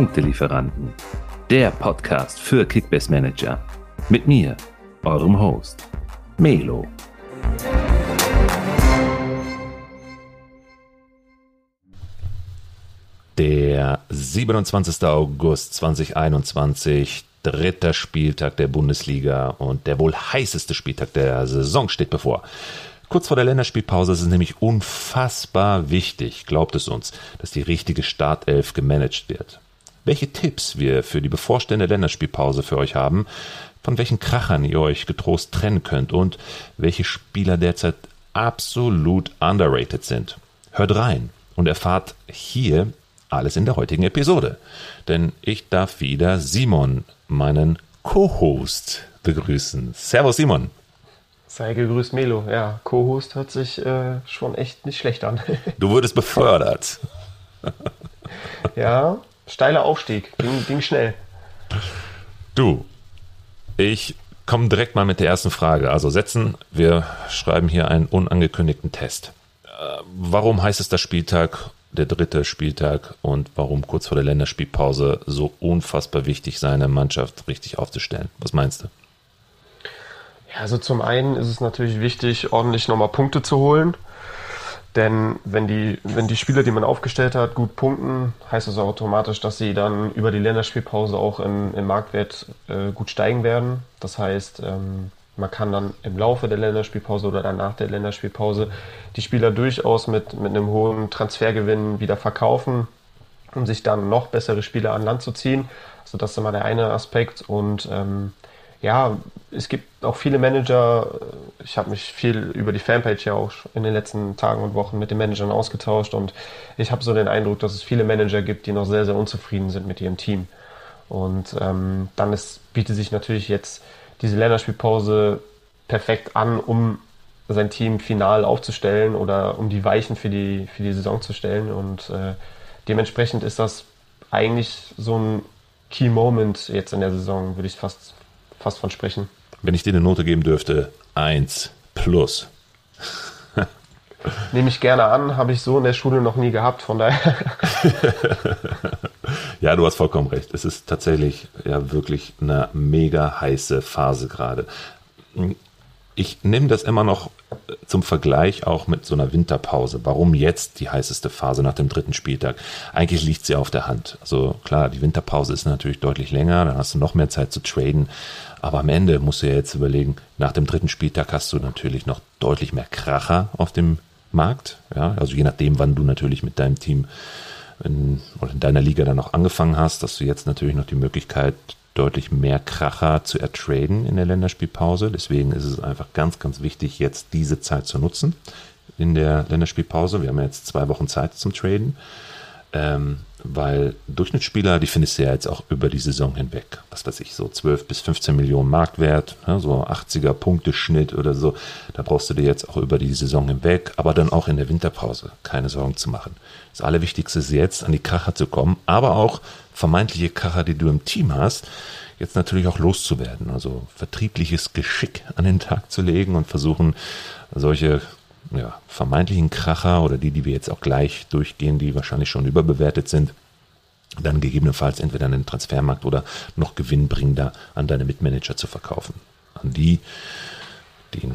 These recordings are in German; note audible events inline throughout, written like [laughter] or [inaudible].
Punktelieferanten, der Podcast für Kickbase Manager. Mit mir, eurem Host, Melo. Der 27. August 2021, dritter Spieltag der Bundesliga und der wohl heißeste Spieltag der Saison steht bevor. Kurz vor der Länderspielpause ist es nämlich unfassbar wichtig, glaubt es uns, dass die richtige Startelf gemanagt wird. Welche Tipps wir für die bevorstehende Länderspielpause für euch haben, von welchen Krachern ihr euch getrost trennen könnt und welche Spieler derzeit absolut underrated sind. Hört rein und erfahrt hier alles in der heutigen Episode. Denn ich darf wieder Simon, meinen Co-Host, begrüßen. Servus Simon. Sei gegrüßt, Melo. Ja, Co-Host hört sich äh, schon echt nicht schlecht an. du wurdest befördert. [laughs] ja, steiler Aufstieg. Ging, ging schnell. Du, ich komme direkt mal mit der ersten Frage. Also setzen, wir schreiben hier einen unangekündigten Test. Äh, warum heißt es der Spieltag, der dritte Spieltag und warum kurz vor der Länderspielpause so unfassbar wichtig, seine Mannschaft richtig aufzustellen? Was meinst du? Ja, also zum einen ist es natürlich wichtig, ordentlich nochmal Punkte zu holen. Denn wenn die, wenn die Spieler, die man aufgestellt hat, gut punkten, heißt das automatisch, dass sie dann über die Länderspielpause auch im, im Marktwert äh, gut steigen werden. Das heißt, ähm, man kann dann im Laufe der Länderspielpause oder dann nach der Länderspielpause die Spieler durchaus mit, mit einem hohen Transfergewinn wieder verkaufen, um sich dann noch bessere Spieler an Land zu ziehen. Also das ist immer der eine Aspekt. Und ähm, ja, es gibt auch viele Manager. Ich habe mich viel über die Fanpage ja auch in den letzten Tagen und Wochen mit den Managern ausgetauscht und ich habe so den Eindruck, dass es viele Manager gibt, die noch sehr, sehr unzufrieden sind mit ihrem Team. Und ähm, dann ist, bietet sich natürlich jetzt diese Länderspielpause perfekt an, um sein Team final aufzustellen oder um die Weichen für die, für die Saison zu stellen. Und äh, dementsprechend ist das eigentlich so ein Key Moment jetzt in der Saison, würde ich fast fast von sprechen. Wenn ich dir eine Note geben dürfte, 1 plus. [laughs] Nehme ich gerne an, habe ich so in der Schule noch nie gehabt, von daher. [laughs] ja, du hast vollkommen recht. Es ist tatsächlich ja wirklich eine mega heiße Phase gerade ich nehme das immer noch zum Vergleich auch mit so einer Winterpause. Warum jetzt die heißeste Phase nach dem dritten Spieltag? Eigentlich liegt sie auf der Hand. Also klar, die Winterpause ist natürlich deutlich länger, dann hast du noch mehr Zeit zu traden. Aber am Ende musst du ja jetzt überlegen, nach dem dritten Spieltag hast du natürlich noch deutlich mehr Kracher auf dem Markt. Ja, also je nachdem, wann du natürlich mit deinem Team in, oder in deiner Liga dann noch angefangen hast, dass du jetzt natürlich noch die Möglichkeit deutlich mehr Kracher zu ertraden in der Länderspielpause. Deswegen ist es einfach ganz, ganz wichtig, jetzt diese Zeit zu nutzen in der Länderspielpause. Wir haben jetzt zwei Wochen Zeit zum Traden. Ähm, weil Durchschnittsspieler, die findest du ja jetzt auch über die Saison hinweg. Was weiß ich, so 12 bis 15 Millionen Marktwert, ja, so 80er Punkteschnitt oder so. Da brauchst du dir jetzt auch über die Saison hinweg, aber dann auch in der Winterpause keine Sorgen zu machen. Das Allerwichtigste ist jetzt, an die Kracher zu kommen, aber auch vermeintliche Kracher, die du im Team hast, jetzt natürlich auch loszuwerden. Also vertriebliches Geschick an den Tag zu legen und versuchen, solche ja, vermeintlichen Kracher oder die, die wir jetzt auch gleich durchgehen, die wahrscheinlich schon überbewertet sind, dann gegebenenfalls entweder an den Transfermarkt oder noch gewinnbringender an deine Mitmanager zu verkaufen. An die, die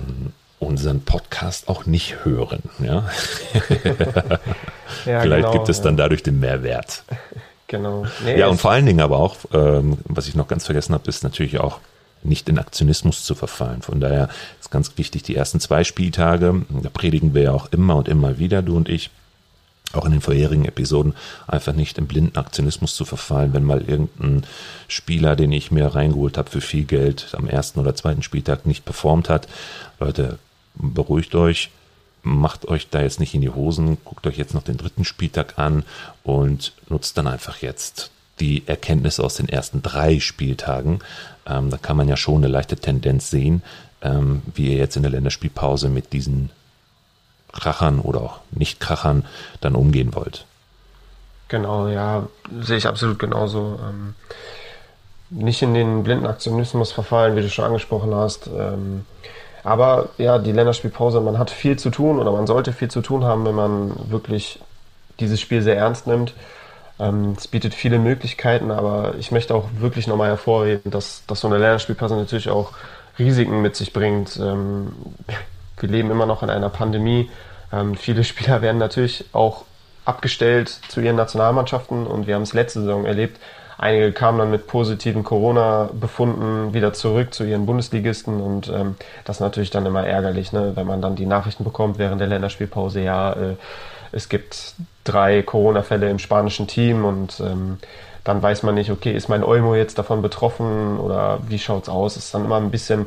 unseren Podcast auch nicht hören. Ja, [laughs] ja Vielleicht genau, gibt es dann dadurch den Mehrwert. [laughs] Genau. Nee, ja, und vor allen Dingen aber auch, ähm, was ich noch ganz vergessen habe, ist natürlich auch nicht in Aktionismus zu verfallen. Von daher ist ganz wichtig, die ersten zwei Spieltage, da predigen wir ja auch immer und immer wieder, du und ich, auch in den vorherigen Episoden, einfach nicht im blinden Aktionismus zu verfallen, wenn mal irgendein Spieler, den ich mir reingeholt habe für viel Geld, am ersten oder zweiten Spieltag nicht performt hat. Leute, beruhigt euch, macht euch da jetzt nicht in die Hosen, guckt euch jetzt noch den dritten Spieltag an und nutzt dann einfach jetzt die Erkenntnisse aus den ersten drei Spieltagen. Ähm, da kann man ja schon eine leichte Tendenz sehen, ähm, wie ihr jetzt in der Länderspielpause mit diesen Krachern oder auch Nicht-Krachern dann umgehen wollt. Genau, ja, sehe ich absolut genauso. Ähm, nicht in den blinden Aktionismus verfallen, wie du schon angesprochen hast. Ähm, aber ja, die Länderspielpause, man hat viel zu tun oder man sollte viel zu tun haben, wenn man wirklich dieses Spiel sehr ernst nimmt. Ähm, es bietet viele Möglichkeiten, aber ich möchte auch wirklich nochmal hervorheben, dass, dass so eine Lernspielpause natürlich auch Risiken mit sich bringt. Ähm, wir leben immer noch in einer Pandemie. Ähm, viele [laughs] Spieler werden natürlich auch abgestellt zu ihren Nationalmannschaften und wir haben es letzte Saison erlebt. Einige kamen dann mit positiven Corona-Befunden wieder zurück zu ihren Bundesligisten und das ist natürlich dann immer ärgerlich, ne? wenn man dann die Nachrichten bekommt während der Länderspielpause, ja, äh, es gibt drei Corona-Fälle im spanischen Team und ähm, dann weiß man nicht, okay, ist mein Olmo jetzt davon betroffen oder wie schaut's aus? Ist dann immer ein bisschen,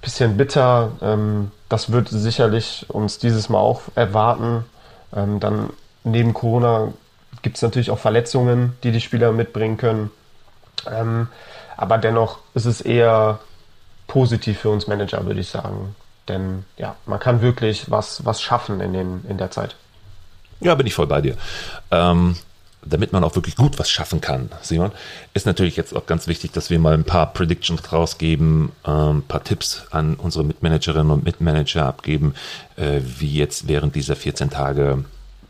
bisschen bitter. Ähm, das wird sicherlich uns dieses Mal auch erwarten. Ähm, dann neben Corona gibt es natürlich auch Verletzungen, die die Spieler mitbringen können. Ähm, aber dennoch ist es eher positiv für uns Manager, würde ich sagen. Denn ja, man kann wirklich was, was schaffen in, den, in der Zeit. Ja, bin ich voll bei dir. Ähm, damit man auch wirklich gut was schaffen kann, Simon, ist natürlich jetzt auch ganz wichtig, dass wir mal ein paar Predictions rausgeben, ein ähm, paar Tipps an unsere Mitmanagerinnen und Mitmanager abgeben, äh, wie jetzt während dieser 14 Tage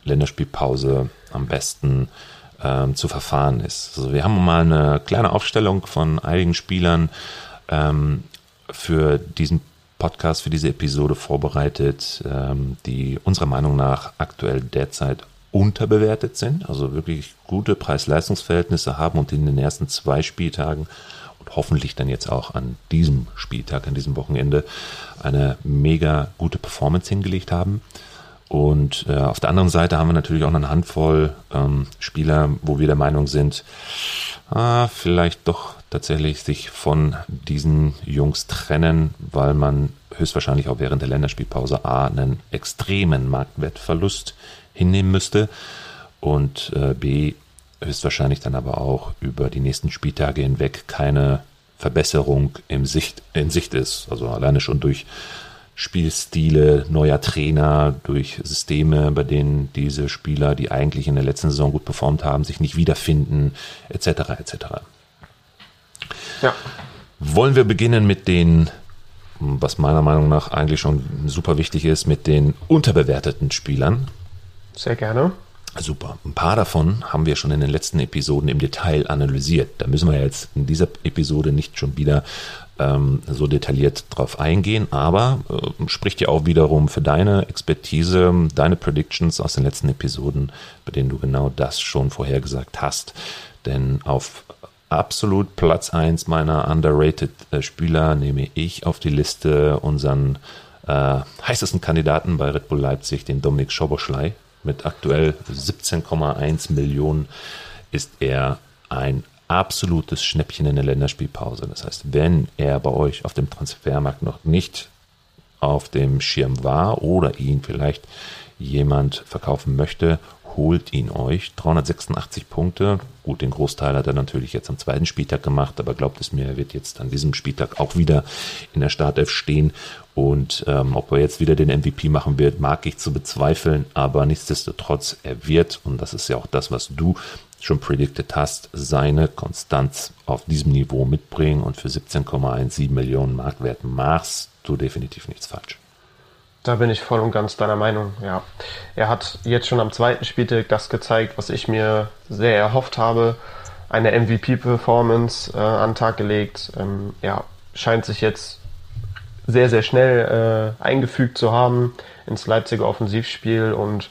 Länderspielpause am besten ähm, zu verfahren ist. Also wir haben mal eine kleine Aufstellung von einigen Spielern ähm, für diesen Podcast, für diese Episode vorbereitet, ähm, die unserer Meinung nach aktuell derzeit unterbewertet sind, also wirklich gute Preis-Leistungs-Verhältnisse haben und in den ersten zwei Spieltagen und hoffentlich dann jetzt auch an diesem Spieltag, an diesem Wochenende eine mega gute Performance hingelegt haben. Und äh, auf der anderen Seite haben wir natürlich auch eine Handvoll ähm, Spieler, wo wir der Meinung sind, ah, vielleicht doch tatsächlich sich von diesen Jungs trennen, weil man höchstwahrscheinlich auch während der Länderspielpause A einen extremen Marktwertverlust hinnehmen müsste und äh, B höchstwahrscheinlich dann aber auch über die nächsten Spieltage hinweg keine Verbesserung im Sicht, in Sicht ist. Also alleine schon durch Spielstile, neuer Trainer, durch Systeme, bei denen diese Spieler, die eigentlich in der letzten Saison gut performt haben, sich nicht wiederfinden, etc. etc. Ja. Wollen wir beginnen mit den, was meiner Meinung nach eigentlich schon super wichtig ist, mit den unterbewerteten Spielern? Sehr gerne. Super. Ein paar davon haben wir schon in den letzten Episoden im Detail analysiert. Da müssen wir jetzt in dieser Episode nicht schon wieder ähm, so detailliert drauf eingehen, aber äh, spricht ja auch wiederum für deine Expertise, deine Predictions aus den letzten Episoden, bei denen du genau das schon vorhergesagt hast. Denn auf absolut Platz 1 meiner underrated äh, Spieler nehme ich auf die Liste unseren äh, heißesten Kandidaten bei Red Bull Leipzig, den Dominik Schoboschlei. Mit aktuell 17,1 Millionen ist er ein absolutes Schnäppchen in der Länderspielpause. Das heißt, wenn er bei euch auf dem Transfermarkt noch nicht auf dem Schirm war oder ihn vielleicht jemand verkaufen möchte, holt ihn euch. 386 Punkte. Gut, den Großteil hat er natürlich jetzt am zweiten Spieltag gemacht, aber glaubt es mir, er wird jetzt an diesem Spieltag auch wieder in der Startelf stehen. Und ähm, ob er jetzt wieder den MVP machen wird, mag ich zu bezweifeln, aber nichtsdestotrotz, er wird, und das ist ja auch das, was du schon predicted hast, seine Konstanz auf diesem Niveau mitbringen und für 17,17 Millionen Marktwert machst du definitiv nichts falsch. Da bin ich voll und ganz deiner Meinung, ja. Er hat jetzt schon am zweiten Spieltag das gezeigt, was ich mir sehr erhofft habe. Eine MVP-Performance äh, an den Tag gelegt. Ähm, ja, scheint sich jetzt sehr, sehr schnell äh, eingefügt zu haben ins Leipziger Offensivspiel und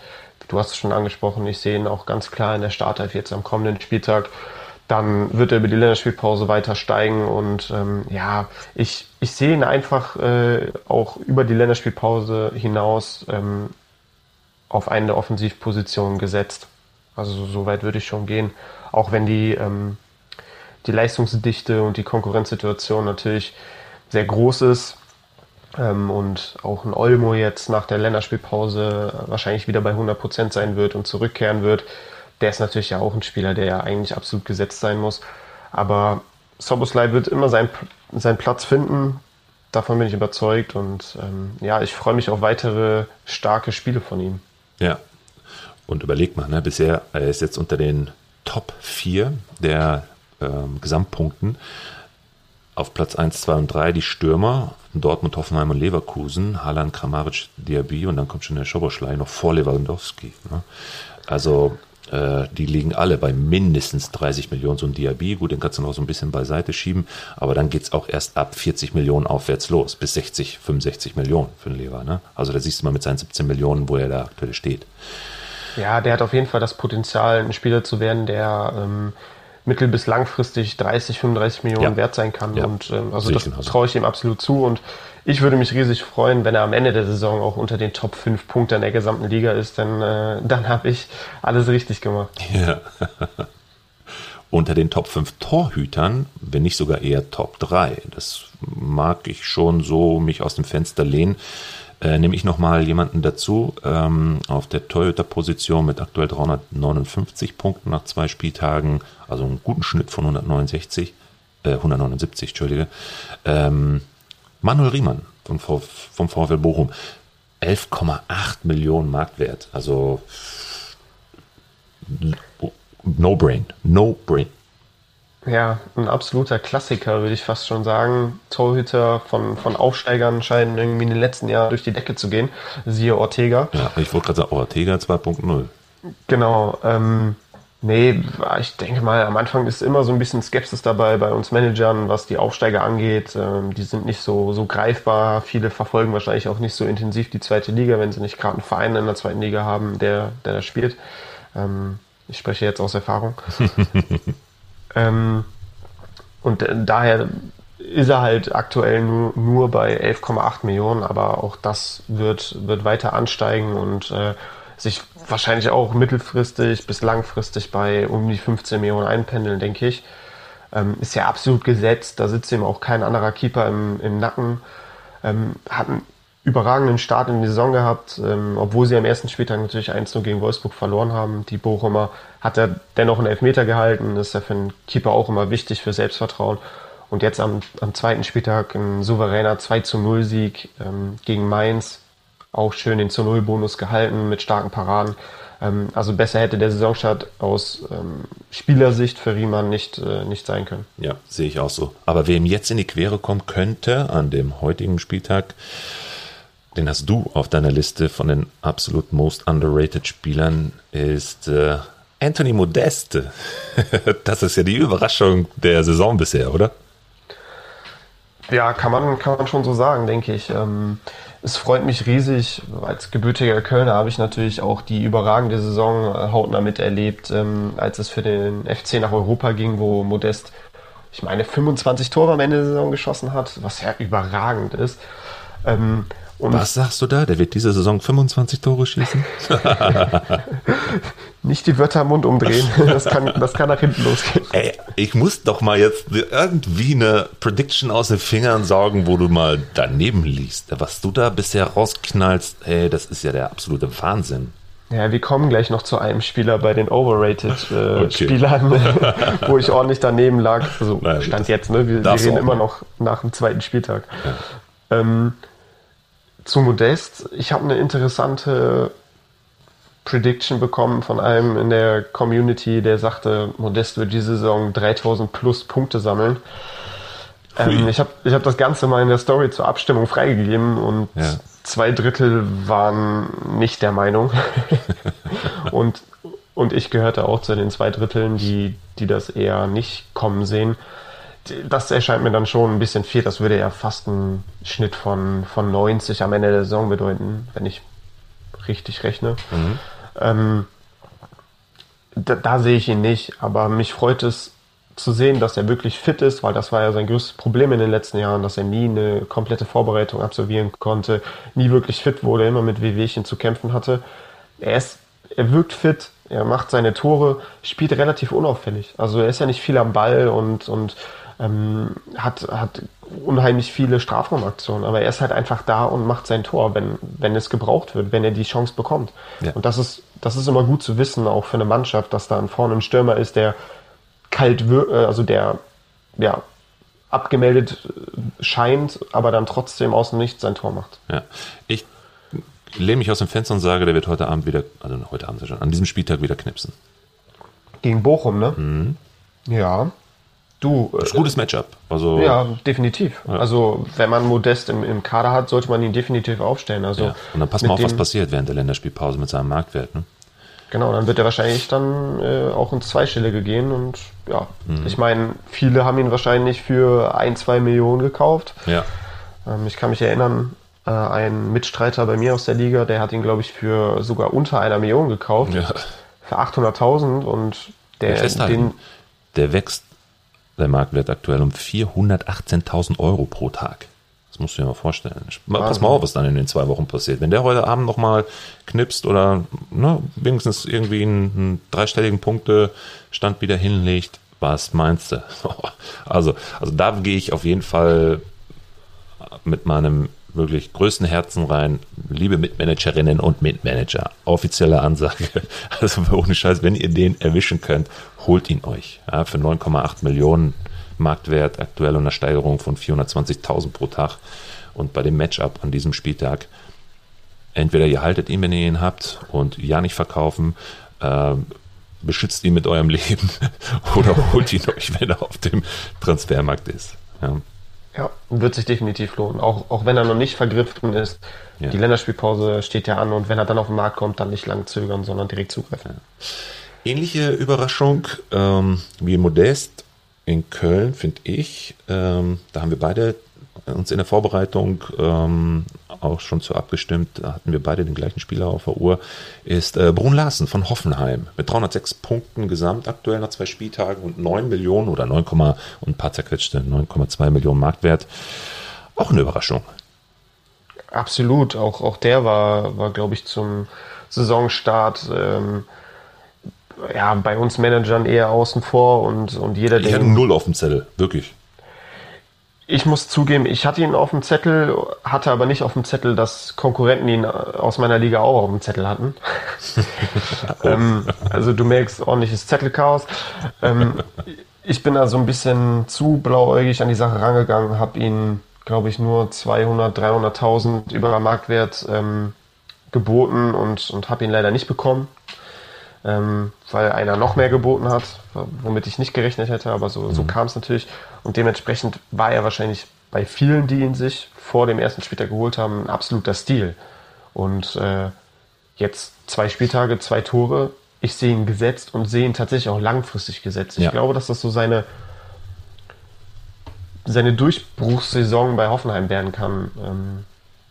Du hast es schon angesprochen, ich sehe ihn auch ganz klar in der Startelf jetzt am kommenden Spieltag. Dann wird er über die Länderspielpause weiter steigen und ähm, ja, ich, ich sehe ihn einfach äh, auch über die Länderspielpause hinaus ähm, auf eine Offensivposition gesetzt. Also so weit würde ich schon gehen, auch wenn die, ähm, die Leistungsdichte und die Konkurrenzsituation natürlich sehr groß ist ähm, und auch ein Olmo jetzt nach der Länderspielpause wahrscheinlich wieder bei 100% sein wird und zurückkehren wird. Der ist natürlich ja auch ein Spieler, der ja eigentlich absolut gesetzt sein muss. Aber Soboslai wird immer sein, seinen Platz finden. Davon bin ich überzeugt. Und ähm, ja, ich freue mich auf weitere starke Spiele von ihm. Ja. Und überleg mal, ne, bisher er ist jetzt unter den Top 4 der ähm, Gesamtpunkten. Auf Platz 1, 2 und 3 die Stürmer, Dortmund, Hoffenheim und Leverkusen, Haaland, Kramaric, Diaby und dann kommt schon der Schoboschlei noch vor Lewandowski. Ne? Also die liegen alle bei mindestens 30 Millionen. So ein Diaby, gut, den kannst du noch so ein bisschen beiseite schieben, aber dann geht es auch erst ab 40 Millionen aufwärts los, bis 60, 65 Millionen für den Lever. Ne? Also da siehst du mal mit seinen 17 Millionen, wo er da aktuell steht. Ja, der hat auf jeden Fall das Potenzial, ein Spieler zu werden, der ähm, mittel- bis langfristig 30, 35 Millionen ja. wert sein kann. Ja. Und ähm, also das traue ich ihm absolut zu. Und ich würde mich riesig freuen, wenn er am Ende der Saison auch unter den Top 5 Punkten der gesamten Liga ist, denn äh, dann habe ich alles richtig gemacht. Ja. [laughs] unter den Top 5 Torhütern, wenn nicht sogar eher Top 3. Das mag ich schon so mich aus dem Fenster lehnen. Äh, nehme ich nochmal jemanden dazu ähm, auf der Torhüter-Position mit aktuell 359 Punkten nach zwei Spieltagen, also einen guten Schnitt von 169, äh, 179, Entschuldige. Ähm, Manuel Riemann vom, vom VfL Bochum. 11,8 Millionen Marktwert. Also no brain. No brain. Ja, ein absoluter Klassiker, würde ich fast schon sagen. Torhüter von, von Aufsteigern scheinen irgendwie in den letzten Jahren durch die Decke zu gehen. Siehe Ortega. Ja, ich wollte gerade sagen, Ortega 2.0. Genau. Ähm, Nee, ich denke mal, am Anfang ist immer so ein bisschen Skepsis dabei bei uns Managern, was die Aufsteiger angeht. Ähm, die sind nicht so, so greifbar. Viele verfolgen wahrscheinlich auch nicht so intensiv die zweite Liga, wenn sie nicht gerade einen Verein in der zweiten Liga haben, der, der da spielt. Ähm, ich spreche jetzt aus Erfahrung. [laughs] ähm, und daher ist er halt aktuell nur, nur bei 11,8 Millionen, aber auch das wird, wird weiter ansteigen und äh, sich wahrscheinlich auch mittelfristig bis langfristig bei um die 15 Millionen einpendeln, denke ich. Ähm, ist ja absolut gesetzt, da sitzt ihm auch kein anderer Keeper im, im Nacken. Ähm, hat einen überragenden Start in die Saison gehabt, ähm, obwohl sie am ersten Spieltag natürlich 1-0 gegen Wolfsburg verloren haben. Die Bochumer hat er dennoch einen Elfmeter gehalten, das ist ja für einen Keeper auch immer wichtig für Selbstvertrauen. Und jetzt am, am zweiten Spieltag ein souveräner 2 0 Sieg ähm, gegen Mainz auch schön den zu Null Bonus gehalten mit starken Paraden. Ähm, also besser hätte der Saisonstart aus ähm, Spielersicht für Riemann nicht, äh, nicht sein können. Ja, sehe ich auch so. Aber wem jetzt in die Quere kommen könnte an dem heutigen Spieltag, den hast du auf deiner Liste von den absolut most underrated Spielern, ist äh, Anthony Modeste. [laughs] das ist ja die Überraschung der Saison bisher, oder? Ja, kann man, kann man schon so sagen, denke ich. Ähm, es freut mich riesig. Als gebürtiger Kölner habe ich natürlich auch die überragende Saison äh, hautnah miterlebt, ähm, als es für den FC nach Europa ging, wo Modest, ich meine, 25 Tore am Ende der Saison geschossen hat, was ja überragend ist. Ähm, und Was sagst du da? Der wird diese Saison 25 Tore schießen? [laughs] Nicht die Wörter im Mund umdrehen. Das kann, das kann nach hinten losgehen. Ey, ich muss doch mal jetzt irgendwie eine Prediction aus den Fingern saugen, wo du mal daneben liegst. Was du da bisher rausknallst, ey, das ist ja der absolute Wahnsinn. Ja, wir kommen gleich noch zu einem Spieler bei den Overrated-Spielern, äh, okay. [laughs] wo ich ordentlich daneben lag. Also Nein, Stand jetzt, ne? Wir, wir reden immer noch nach dem zweiten Spieltag. Ja. Ähm, zu Modest. Ich habe eine interessante Prediction bekommen von einem in der Community, der sagte, Modest wird diese Saison 3000 plus Punkte sammeln. Ähm, ich habe ich hab das Ganze mal in der Story zur Abstimmung freigegeben und ja. zwei Drittel waren nicht der Meinung. [laughs] und, und ich gehörte auch zu den zwei Dritteln, die, die das eher nicht kommen sehen das erscheint mir dann schon ein bisschen viel. Das würde ja fast einen Schnitt von, von 90 am Ende der Saison bedeuten, wenn ich richtig rechne. Mhm. Ähm, da, da, sehe ich ihn nicht, aber mich freut es zu sehen, dass er wirklich fit ist, weil das war ja sein größtes Problem in den letzten Jahren, dass er nie eine komplette Vorbereitung absolvieren konnte, nie wirklich fit wurde, immer mit Wehwehchen zu kämpfen hatte. Er ist, er wirkt fit, er macht seine Tore, spielt relativ unauffällig. Also er ist ja nicht viel am Ball und, und ähm, hat, hat unheimlich viele Strafraumaktionen, aber er ist halt einfach da und macht sein Tor, wenn, wenn es gebraucht wird, wenn er die Chance bekommt. Ja. Und das ist, das ist immer gut zu wissen, auch für eine Mannschaft, dass da vorne ein Stürmer ist, der kalt wird, äh, also der, ja, abgemeldet äh, scheint, aber dann trotzdem aus dem Nichts sein Tor macht. Ja, ich lehne mich aus dem Fenster und sage, der wird heute Abend wieder, also heute Abend schon, an diesem Spieltag wieder knipsen. Gegen Bochum, ne? Mhm. Ja. Du, das ist ein gutes Matchup. Also, ja, definitiv. Ja. Also, wenn man Modest im, im Kader hat, sollte man ihn definitiv aufstellen. Also, ja. Und dann passt mal auf, was passiert während der Länderspielpause mit seinem Marktwert. Ne? Genau, dann wird er wahrscheinlich dann äh, auch ins Zweistellige gehen und ja, mhm. ich meine, viele haben ihn wahrscheinlich für ein, zwei Millionen gekauft. Ja. Ähm, ich kann mich erinnern, äh, ein Mitstreiter bei mir aus der Liga, der hat ihn, glaube ich, für sogar unter einer Million gekauft. Ja. Für 800.000 und der, den, der wächst, der Marktwert aktuell um 418.000 Euro pro Tag. Das musst du dir mal vorstellen. Pass mal auf, was dann in den zwei Wochen passiert. Wenn der heute Abend nochmal knipst oder ne, wenigstens irgendwie einen, einen dreistelligen Punktestand wieder hinlegt, was meinst du? [laughs] Also, also da gehe ich auf jeden Fall mit meinem wirklich größten Herzen rein. Liebe Mitmanagerinnen und Mitmanager, offizielle Ansage. [laughs] Also ohne Scheiß, wenn ihr den erwischen könnt, holt ihn euch. Ja, für 9,8 Millionen Marktwert aktuell und eine Steigerung von 420.000 pro Tag. Und bei dem Matchup an diesem Spieltag, entweder ihr haltet ihn, wenn ihr ihn habt, und ja nicht verkaufen, äh, beschützt ihn mit eurem [laughs] Leben [laughs] oder holt ihn euch, wenn er auf dem Transfermarkt ist. Ja. Ja, wird sich definitiv lohnen. Auch, auch wenn er noch nicht vergriffen ist. Ja. Die Länderspielpause steht ja an und wenn er dann auf den Markt kommt, dann nicht lang zögern, sondern direkt zugreifen. Ja. Ähnliche Überraschung ähm, wie Modest in Köln, finde ich. Ähm, da haben wir beide uns in der Vorbereitung ähm, auch schon zu abgestimmt, da hatten wir beide den gleichen Spieler auf der Uhr, ist äh, Brun Larsen von Hoffenheim mit 306 Punkten gesamt aktuell nach zwei Spieltagen und 9 Millionen oder 9, und ein paar zerquetschte 9,2 Millionen Marktwert. Auch eine Überraschung. Absolut, auch, auch der war, war glaube ich, zum Saisonstart ähm, ja, bei uns Managern eher außen vor und, und jeder, der. Ich hatte null auf dem Zettel, wirklich. Ich muss zugeben, ich hatte ihn auf dem Zettel, hatte aber nicht auf dem Zettel, dass Konkurrenten ihn aus meiner Liga auch auf dem Zettel hatten. [laughs] ähm, also du merkst ordentliches Zettelchaos. Ähm, ich bin da so ein bisschen zu blauäugig an die Sache rangegangen, habe ihn, glaube ich, nur 200, 300.000 über Marktwert ähm, geboten und, und habe ihn leider nicht bekommen ähm, weil einer noch mehr geboten hat, womit ich nicht gerechnet hätte, aber so, mhm. so kam es natürlich. Und dementsprechend war er wahrscheinlich bei vielen, die ihn sich vor dem ersten Spieltag geholt haben, ein absoluter Stil. Und äh, jetzt zwei Spieltage, zwei Tore. Ich sehe ihn gesetzt und sehe ihn tatsächlich auch langfristig gesetzt. Ich ja. glaube, dass das so seine, seine Durchbruchssaison bei Hoffenheim werden kann. Ähm,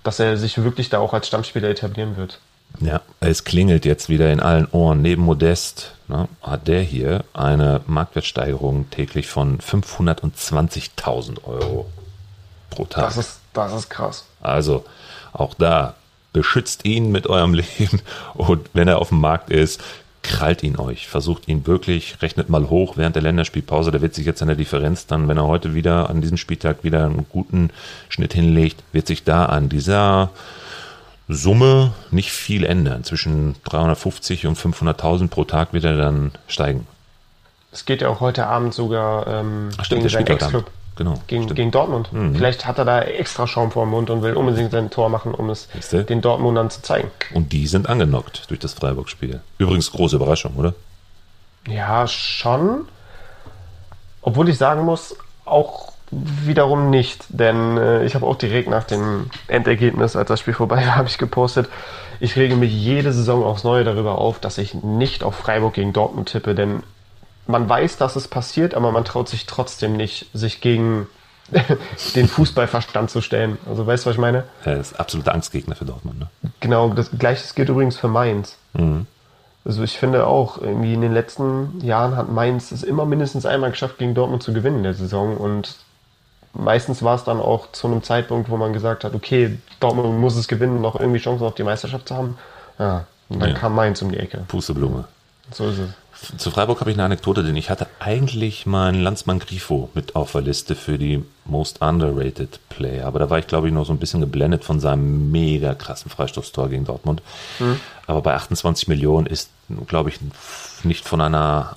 dass er sich wirklich da auch als Stammspieler etablieren wird. Ja, es klingelt jetzt wieder in allen Ohren. Neben Modest ne, hat der hier eine Marktwertsteigerung täglich von 520.000 Euro pro Tag. Das ist, das ist krass. Also auch da beschützt ihn mit eurem [laughs] Leben und wenn er auf dem Markt ist, krallt ihn euch, versucht ihn wirklich, rechnet mal hoch während der Länderspielpause, der wird sich jetzt an der Differenz dann, wenn er heute wieder an diesem Spieltag wieder einen guten Schnitt hinlegt, wird sich da an dieser Summe nicht viel ändern. Zwischen 350 und 500.000 pro Tag wird er dann steigen. Es geht ja auch heute Abend sogar ähm, Ach, stimmt, gegen seinen Ex-Club. Genau, gegen, gegen Dortmund. Mhm. Vielleicht hat er da extra Schaum vor dem Mund und will unbedingt sein Tor machen, um es den Dortmundern zu zeigen. Und die sind angenockt durch das Freiburg-Spiel. Übrigens große Überraschung, oder? Ja, schon. Obwohl ich sagen muss, auch wiederum nicht, denn äh, ich habe auch direkt nach dem Endergebnis, als das Spiel vorbei war, [laughs] habe ich gepostet, ich rege mich jede Saison aufs Neue darüber auf, dass ich nicht auf Freiburg gegen Dortmund tippe, denn man weiß, dass es passiert, aber man traut sich trotzdem nicht, sich gegen [laughs] den Fußballverstand zu stellen. Also weißt du, was ich meine? Er ist absoluter Angstgegner für Dortmund. Ne? Genau, das gleiche gilt übrigens für Mainz. Mhm. Also ich finde auch, irgendwie in den letzten Jahren hat Mainz es immer mindestens einmal geschafft, gegen Dortmund zu gewinnen in der Saison. Und meistens war es dann auch zu einem Zeitpunkt, wo man gesagt hat, okay, Dortmund muss es gewinnen, noch irgendwie Chancen auf die Meisterschaft zu haben. Ja, und dann ja. kam Mainz um die Ecke. Pusteblume. So ist es. Zu Freiburg habe ich eine Anekdote, denn ich hatte eigentlich meinen Landsmann Grifo mit auf der Liste für die Most Underrated Player. Aber da war ich, glaube ich, noch so ein bisschen geblendet von seinem mega krassen Freistoßtor gegen Dortmund. Mhm. Aber bei 28 Millionen ist, glaube ich, nicht von einer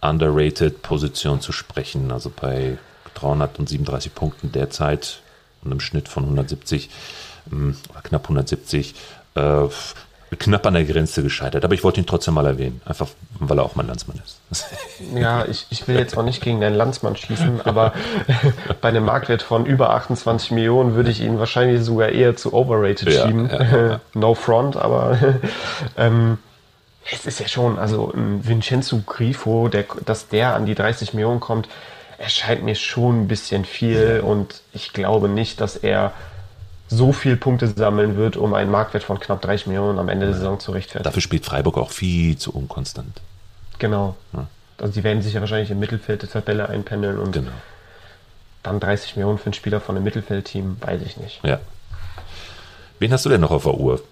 Underrated Position zu sprechen. Also bei 337 Punkten derzeit und einem Schnitt von 170 ähm, oder knapp 170. Äh, knapp an der Grenze gescheitert, aber ich wollte ihn trotzdem mal erwähnen, einfach weil er auch mein Landsmann ist. [laughs] Ja, ich, ich will jetzt auch nicht gegen deinen Landsmann schießen, aber [laughs] bei einem Marktwert von über 28 Millionen würde ich ihn wahrscheinlich sogar eher zu overrated ja, schieben. Ja, ja. [laughs] no front, aber ähm, es ist ja schon, also ein Vincenzo Grifo, der, dass der an die 30 Millionen kommt, erscheint mir schon ein bisschen viel und ich glaube nicht, dass er so viel Punkte sammeln wird, um einen Marktwert von knapp 30 Millionen am Ende der Saison zu rechtfertigen. Dafür spielt Freiburg auch viel zu unkonstant. Genau. Ja. Also die werden sich ja wahrscheinlich im Mittelfeld der Tabelle einpendeln und Genau. dann 30 Millionen für einen Spieler von einem Mittelfeldteam, weiß ich nicht. Ja. Wen hast du denn noch auf der Uhr?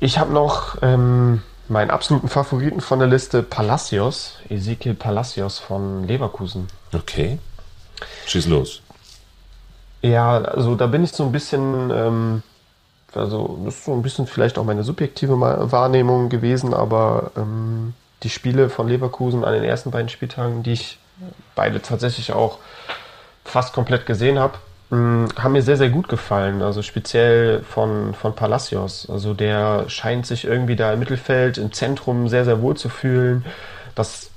Ich habe noch ähm, meinen absoluten Favoriten von der Liste, Palacios, Ezekiel Palacios von Leverkusen. Okay. Schieß los. Ja, also da bin ich so ein bisschen, ähm, also das ist so ein bisschen vielleicht auch meine subjektive Wahrnehmung gewesen, aber ähm, die Spiele von Leverkusen an den ersten beiden Spieltagen, die ich beide tatsächlich auch fast komplett gesehen habe, mh, haben mir sehr, sehr gut gefallen. Also speziell von, von Palacios. Also der scheint sich irgendwie da im Mittelfeld, im Zentrum sehr, sehr wohl zu fühlen. Das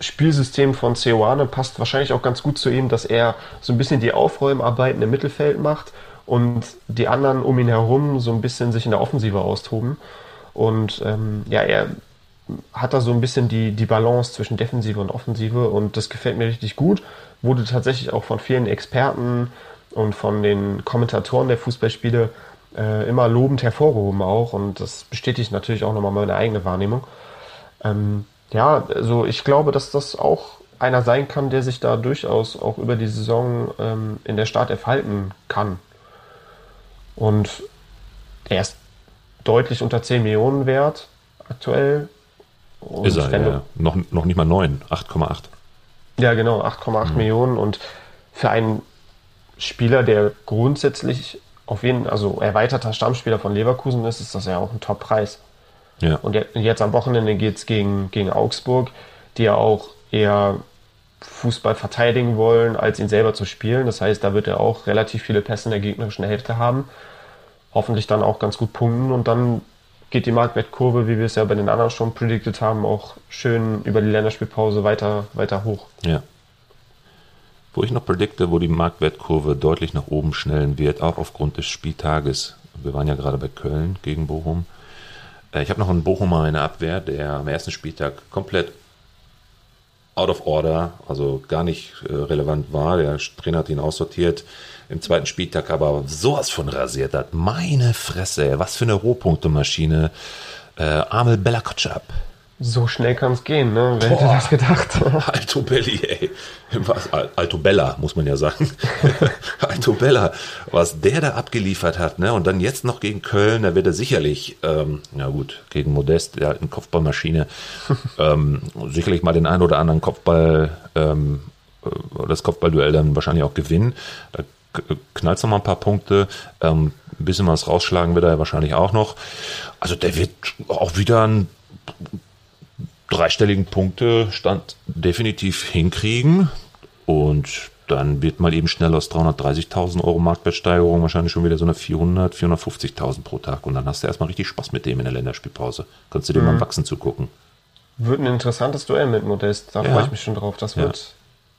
Spielsystem von Ceoane passt wahrscheinlich auch ganz gut zu ihm, dass er so ein bisschen die Aufräumarbeiten im Mittelfeld macht und die anderen um ihn herum so ein bisschen sich in der Offensive austoben. Und ähm, ja, er hat da so ein bisschen die, die Balance zwischen Defensive und Offensive und das gefällt mir richtig gut. Wurde tatsächlich auch von vielen Experten und von den Kommentatoren der Fußballspiele äh, immer lobend hervorgehoben auch und das bestätigt natürlich auch nochmal meine eigene Wahrnehmung. Ähm, ja, also ich glaube, dass das auch einer sein kann, der sich da durchaus auch über die Saison ähm, in der Startelf halten kann. Und er ist deutlich unter 10 Millionen wert aktuell. Und Ist er, ja. Noch, noch nicht mal 9, 8,8. Ja, genau, 8,8 Millionen und für einen Spieler, der grundsätzlich auf jeden, also erweiterter Stammspieler von Leverkusen ist, ist das ja auch ein Top-Preis. Ja. Und je- jetzt am Wochenende geht es gegen, gegen Augsburg, die ja auch eher Fußball verteidigen wollen, als ihn selber zu spielen. Das heißt, da wird er auch relativ viele Pässe in der gegnerischen Hälfte haben. Hoffentlich dann auch ganz gut punkten und dann geht die Marktwertkurve, wie wir es ja bei den anderen schon predicted haben, auch schön über die Länderspielpause weiter, weiter hoch. Ja. Wo ich noch predikte, wo die Marktwertkurve deutlich nach oben schnellen wird, auch aufgrund des Spieltages. Wir waren ja gerade bei Köln gegen Bochum. Äh, Ich habe noch einen Bochumer in der Abwehr, der am ersten Spieltag komplett out of order, also gar nicht äh, relevant war. Der Trainer hat ihn aussortiert. Im zweiten Spieltag aber sowas von rasiert hat. Meine Fresse, was für eine Rohpunktemaschine. Äh, Amel Bella Kotschap. So schnell kann es gehen, ne? Wer hätte Boah. das gedacht? [laughs] Alto Belli, ey. Was, Al- Alto Bella, muss man ja sagen. [laughs] Alto Bella, was der da abgeliefert hat, ne? Und dann jetzt noch gegen Köln, da wird er sicherlich, ähm, na gut, gegen Modest, der alten Kopfballmaschine, [laughs] ähm, sicherlich mal den einen oder anderen Kopfball, ähm, äh, das Kopfballduell dann wahrscheinlich auch gewinnen. Da k- knallt noch mal ein paar Punkte. Ähm, ein bisschen was rausschlagen wird er wahrscheinlich auch noch. Also der wird auch wieder ein dreistelligen Punktestand definitiv hinkriegen. Und dann wird mal eben schnell aus 330.000 Euro Marktwertsteigerung wahrscheinlich schon wieder so eine 400, 450.000 pro Tag. Und dann hast du erstmal richtig Spaß mit dem in der Länderspielpause. Kannst du dir mal wachsen zugucken. Wird ein interessantes Duell mit Modest. Da Ja. freue ich mich schon drauf. Das Ja. wird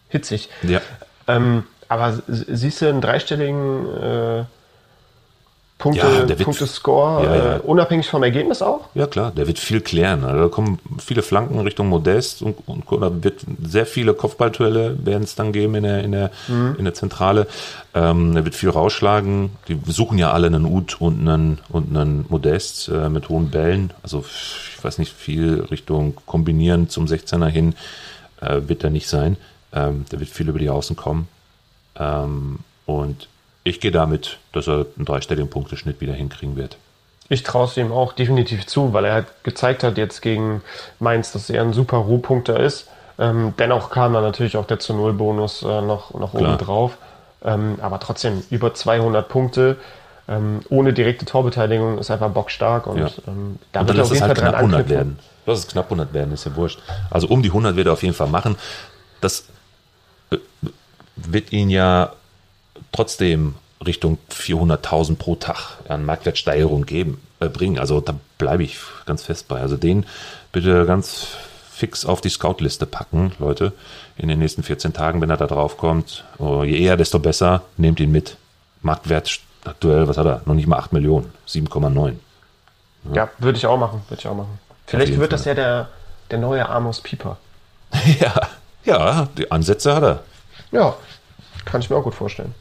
hitzig. Ja. Ähm, aber siehst du einen dreistelligen äh, Punkte, Ja, der wird- Punktescore, Ja, ja. Äh, unabhängig vom Ergebnis auch? Ja, klar, der wird viel klären. Also da kommen viele Flanken Richtung Modest und, und da wird sehr viele Kopfballduelle werden es dann geben in der, in der, in der Zentrale. Ähm, er wird viel rausschlagen. Die suchen ja alle einen Ut und einen, und einen Modest äh, mit hohen Bällen. Also ich weiß nicht, viel Richtung Kombinieren zum 16er hin äh, wird er nicht sein. Ähm, der wird viel über die Außen kommen. Ähm, und ich gehe damit, dass er einen dreistelligen Punkteschnitt wieder hinkriegen wird. Ich traue es ihm auch definitiv zu, weil er halt gezeigt hat jetzt gegen Mainz, dass er ein super Rohpunkter ist. Ähm, dennoch kam da natürlich auch der zu Null Bonus äh, noch, noch oben drauf. Ähm, aber trotzdem über 200 Punkte ähm, ohne direkte Torbeteiligung ist einfach bockstark und Ja. ähm, da Und dann wird er lass auf es jeden halt Fall dran knapp 100 anknüpfen. werden. Lass es knapp 100 werden, ist ja wurscht. Also um die 100 wird er auf jeden Fall machen. Das äh, wird ihn ja trotzdem Richtung 400.000 pro Tag an Marktwertsteigerung geben, äh, bringen. Also da bleibe ich ganz fest bei. Also den bitte ganz fix auf die Scout-Liste packen, Leute, in den nächsten 14 Tagen, wenn er da drauf kommt. Oh, je eher, desto besser. Nehmt ihn mit. Marktwert aktuell, was hat er? Noch nicht mal 8 Millionen, 7,9. Ja, würde ich auch machen, würde ich auch machen. Vielleicht wird das Fall. ja der, der neue Amos Pieper. [laughs] ja, ja, die Ansätze hat er. Ja, kann ich mir auch gut vorstellen.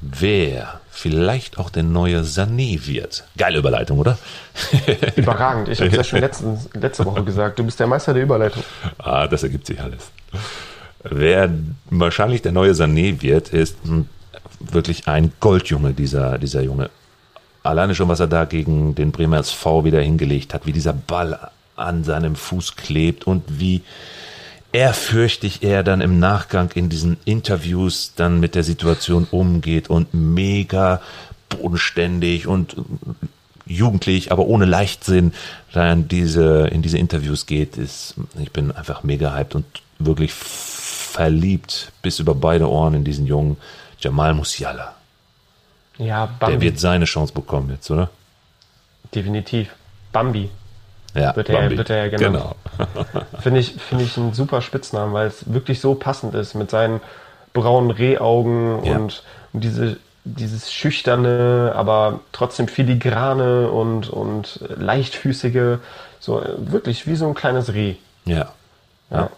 Wer vielleicht auch der neue Sané wird. Geile Überleitung, oder? [laughs] Überragend. Ich habe es ja schon [laughs] letztens, letzte Woche gesagt. Du bist der Meister der Überleitung. Ah, das ergibt sich alles. Wer wahrscheinlich der neue Sané wird, ist hm, wirklich ein Goldjunge, dieser, dieser Junge. Alleine schon, was er da gegen den Bremer SV wieder hingelegt hat, wie dieser Ball an seinem Fuß klebt und wie ehrfürchtig er dann im Nachgang in diesen Interviews dann mit der Situation umgeht und mega bodenständig und jugendlich, aber ohne Leichtsinn da in diese, in diese Interviews geht, ist, ich bin einfach mega hyped und wirklich verliebt bis über beide Ohren in diesen jungen Jamal Musiala. Ja, Der Bambi. wird seine Chance bekommen jetzt, oder? Definitiv. Bambi. Ja, Wird er- wird er ja genannt. Genau. [laughs] Finde ich, finde ich einen super Spitznamen, weil es wirklich so passend ist mit seinen braunen Rehaugen Ja. und, und diese, dieses schüchterne, aber trotzdem filigrane und, und leichtfüßige, so äh, wirklich wie so ein kleines Reh. Ja. Ja.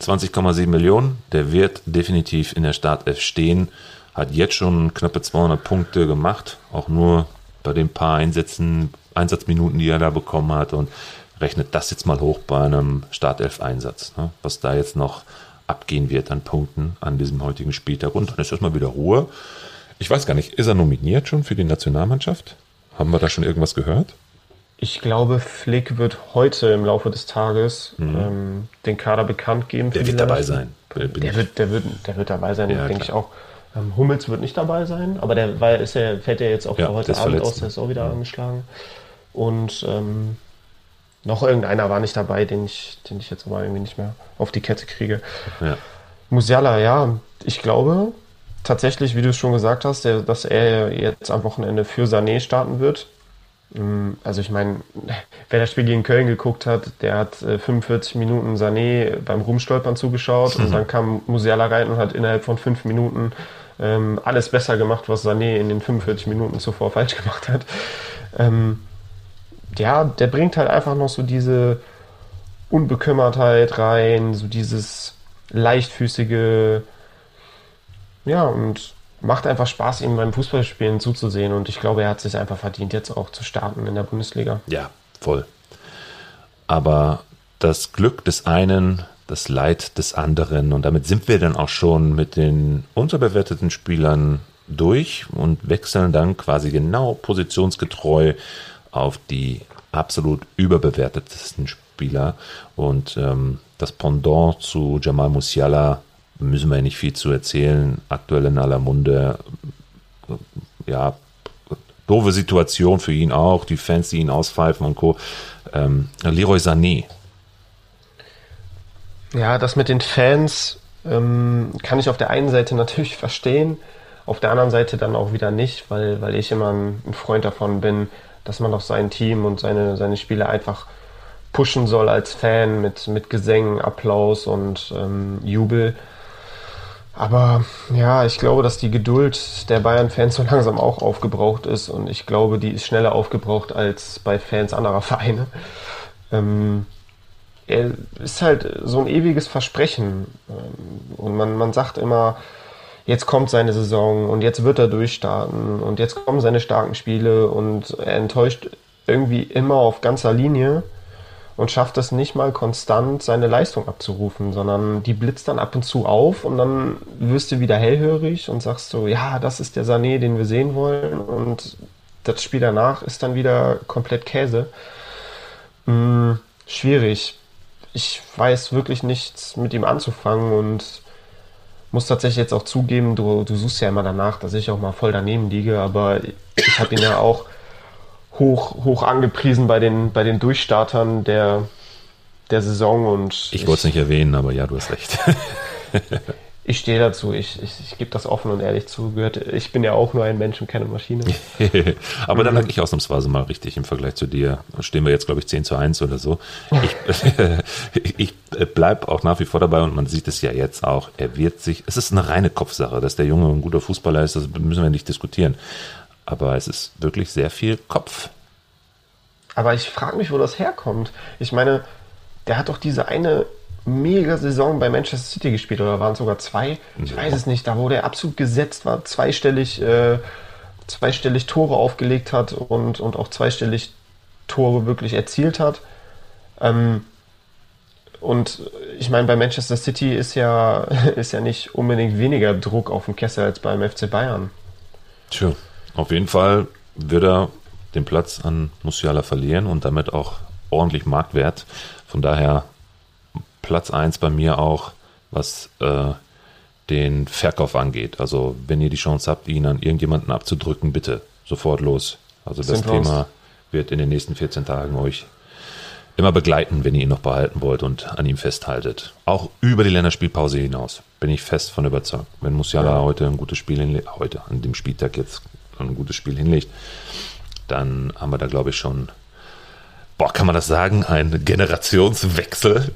20,7 Millionen, der wird definitiv in der Startelf stehen, hat jetzt schon knappe 200 Punkte gemacht, auch nur bei den paar Einsätzen, Einsatzminuten, die er da bekommen hat und rechnet das jetzt mal hoch bei einem Startelf-Einsatz, ne? was da jetzt noch abgehen wird an Punkten an diesem heutigen Spieltag und dann ist erstmal wieder Ruhe. Ich weiß gar nicht, ist er nominiert schon für die Nationalmannschaft? Haben wir da schon irgendwas gehört? Ich glaube, Flick wird heute im Laufe des Tages ähm, den Kader bekannt geben. Mhm. Der wird dabei sein. Der wird, der, wird, der wird dabei sein, Ja, denke ich auch. Ähm, Hummels wird nicht dabei sein, aber der weil ist ja, fällt ja jetzt auch Ja, für heute Abend verletzt, aus, der ne? ist auch wieder angeschlagen. Und ähm, noch irgendeiner war nicht dabei, den ich, den ich jetzt aber irgendwie nicht mehr auf die Kette kriege. Ja. Musiala, ja, ich glaube tatsächlich, wie du es schon gesagt hast, der, dass er jetzt am Wochenende für Sané starten wird. Ähm, Also ich meine, wer das Spiel gegen Köln geguckt hat, der hat äh, 45 Minuten Sané beim Rumstolpern zugeschaut und [laughs] dann kam Musiala rein und hat innerhalb von fünf Minuten ähm, alles besser gemacht, was Sané in den 45 Minuten zuvor falsch gemacht hat. Ähm, ja, der bringt halt einfach noch so diese Unbekümmertheit rein, so dieses leichtfüßige, ja, und macht einfach Spaß, ihm beim Fußballspielen zuzusehen. Und ich glaube, er hat sich einfach verdient, jetzt auch zu starten in der Bundesliga. Ja, voll. Aber das Glück des einen, das Leid des anderen. Und damit sind wir dann auch schon mit den unterbewerteten Spielern durch und wechseln dann quasi genau positionsgetreu auf die absolut überbewertetesten Spieler. Und ähm, das Pendant zu Jamal Musiala müssen wir ja nicht viel zu erzählen. Aktuell in aller Munde. Ja, doofe Situation für ihn auch. Die Fans, die ihn auspfeifen und Co. Ähm, Leroy Sané. Ja, das mit den Fans ähm, kann ich auf der einen Seite natürlich [laughs] verstehen, auf der anderen Seite dann auch wieder nicht, weil, weil ich immer ein, Freund davon bin, dass man doch sein Team und seine, seine Spieler einfach pushen soll als Fan mit, mit Gesängen, Applaus und ähm, Jubel. Aber ja, ich glaube, dass die Geduld der Bayern-Fans so [laughs] langsam auch aufgebraucht ist und ich glaube, die ist schneller aufgebraucht als bei Fans anderer Vereine. Ähm, ist halt so ein ewiges Versprechen. Und man, man sagt immer, jetzt kommt seine Saison und jetzt wird er durchstarten und jetzt kommen seine starken Spiele und er enttäuscht irgendwie immer auf ganzer Linie und schafft es nicht mal konstant, seine Leistung abzurufen, sondern die blitzt dann ab und zu auf und dann wirst du wieder hellhörig und sagst so, ja, das ist der Sané, den wir sehen wollen und das Spiel danach ist dann wieder komplett Käse. Hm, schwierig. Ich weiß wirklich nichts mit ihm anzufangen und muss tatsächlich jetzt auch zugeben, du, du suchst ja immer danach, dass ich auch mal voll daneben liege, aber ich habe ihn ja auch hoch, hoch angepriesen bei den, bei den Durchstartern der, der Saison und Ich wollte es nicht erwähnen, aber ja, du hast recht. [laughs] ich stehe dazu, ich, ich, ich gebe das offen und ehrlich zu. Gehört, ich bin ja auch nur ein Mensch und keine Maschine. [laughs] aber dann lag ich ausnahmsweise mal richtig im Vergleich zu dir. Da stehen wir jetzt, glaube ich, 10 zu 1 oder so. Ich, [laughs] ich bleib auch nach wie vor dabei und man sieht es ja jetzt auch. Er wird sich, es ist eine reine Kopfsache, dass der Junge ein guter Fußballer ist, das müssen wir nicht diskutieren. Aber es ist wirklich sehr viel Kopf. Aber ich frage mich, wo das herkommt. Ich meine, der hat doch diese eine mega Saison bei Manchester City gespielt oder waren es sogar zwei? Ich Ja. weiß es nicht. Da wo der absolut gesetzt war, zweistellig, äh, zweistellig Tore aufgelegt hat und, und auch zweistellig Tore wirklich erzielt hat. Ähm, und ich meine, bei Manchester City ist ja, [laughs] ist ja nicht unbedingt weniger Druck auf dem Kessel als beim FC Bayern. Tja, auf jeden Fall wird er den Platz an Musiala verlieren und damit auch ordentlich Marktwert. Von daher Platz 1 bei mir auch, was äh, den Verkauf angeht. Also wenn ihr die Chance habt, ihn an irgendjemanden abzudrücken, bitte sofort los. Also das Sind. Thema wird in den nächsten 14 Tagen euch immer begleiten, wenn ihr ihn noch behalten wollt und an ihm festhaltet. Auch über die Länderspielpause hinaus bin ich fest von überzeugt. Wenn Musiala Ja. heute ein gutes Spiel hinlegt, heute an dem Spieltag jetzt ein gutes Spiel hinlegt, dann haben wir da glaube ich schon, boah, kann man das sagen, ein Generationswechsel.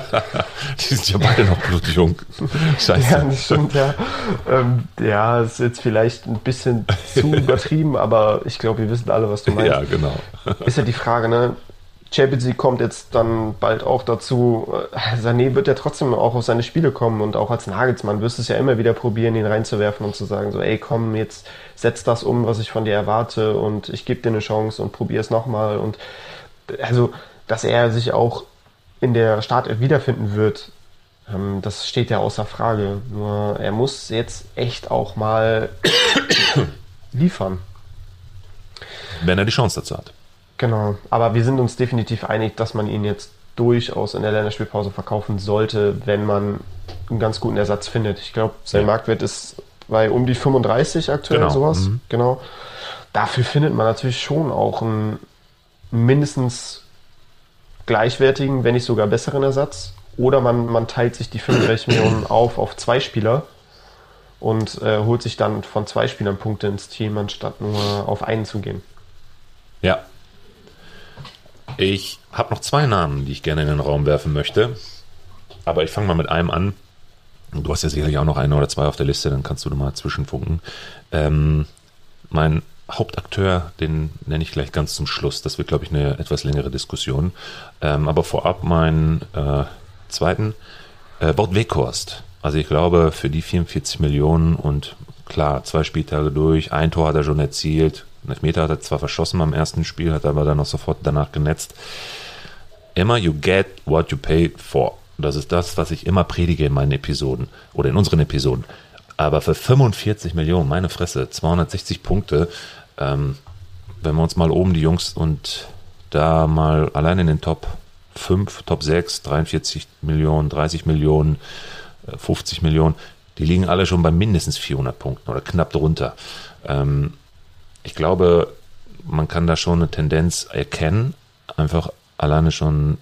[laughs] die sind ja beide noch blutjung. Scheiße. Ja, das stimmt, ja. Ähm, ja, ist jetzt vielleicht ein bisschen zu [laughs] übertrieben, aber ich glaube, wir wissen alle, was du meinst. Ja, genau. Ist ja die Frage, ne? Champions League kommt jetzt dann bald auch dazu. Äh, Sané wird ja trotzdem auch auf seine Spiele kommen und auch als Nagelsmann wirst du es ja immer wieder probieren, ihn reinzuwerfen und zu sagen, so, ey, komm, jetzt setz das um, was ich von dir erwarte und ich gebe dir eine Chance und probier es nochmal. Und also, dass er sich auch in der Startelf wiederfinden wird, ähm, das steht ja außer Frage. Nur er muss jetzt echt auch mal [coughs] liefern. Wenn er die Chance dazu hat. Genau, aber wir sind uns definitiv einig, dass man ihn jetzt durchaus in der Länderspielpause verkaufen sollte, wenn man einen ganz guten Ersatz findet. Ich glaube, sein Ja. Marktwert ist bei um die 35 aktuell Genau, sowas. mhm. Genau. Dafür findet man natürlich schon auch einen mindestens gleichwertigen, wenn nicht sogar besseren Ersatz. Oder man, man teilt sich die 35 Millionen [clears throat] auf auf zwei Spieler und äh, holt sich dann von zwei Spielern Punkte ins Team, anstatt nur auf einen zu gehen. Ja. Ich habe noch zwei Namen, die ich gerne in den Raum werfen möchte. Aber ich fange mal mit einem an. Du hast ja sicherlich auch noch einen oder zwei auf der Liste, dann kannst du mal zwischenfunken. Ähm, mein Hauptakteur, den nenne ich gleich ganz zum Schluss. Das wird, glaube ich, eine etwas längere Diskussion. Ähm, aber vorab meinen äh, zweiten, äh, Wout Weghorst. Also ich glaube, für die 44 Millionen und klar, zwei Spieltage durch, ein Tor hat er schon erzielt. Einen Elfmeter hat er zwar verschossen beim ersten Spiel, hat aber dann noch sofort danach genetzt. Immer you get what you pay for. Das ist das, was ich immer predige in meinen Episoden oder in unseren Episoden. Aber für 45 Millionen, meine Fresse, 260 Punkte, ähm, wenn wir uns mal oben die Jungs und da mal allein in den Top 5, Top 6, 43 Millionen, 30 Millionen, äh, 50 Millionen, die liegen alle schon bei mindestens 400 Punkten oder knapp drunter. Ähm, ich glaube, man kann da schon eine Tendenz erkennen, einfach alleine schon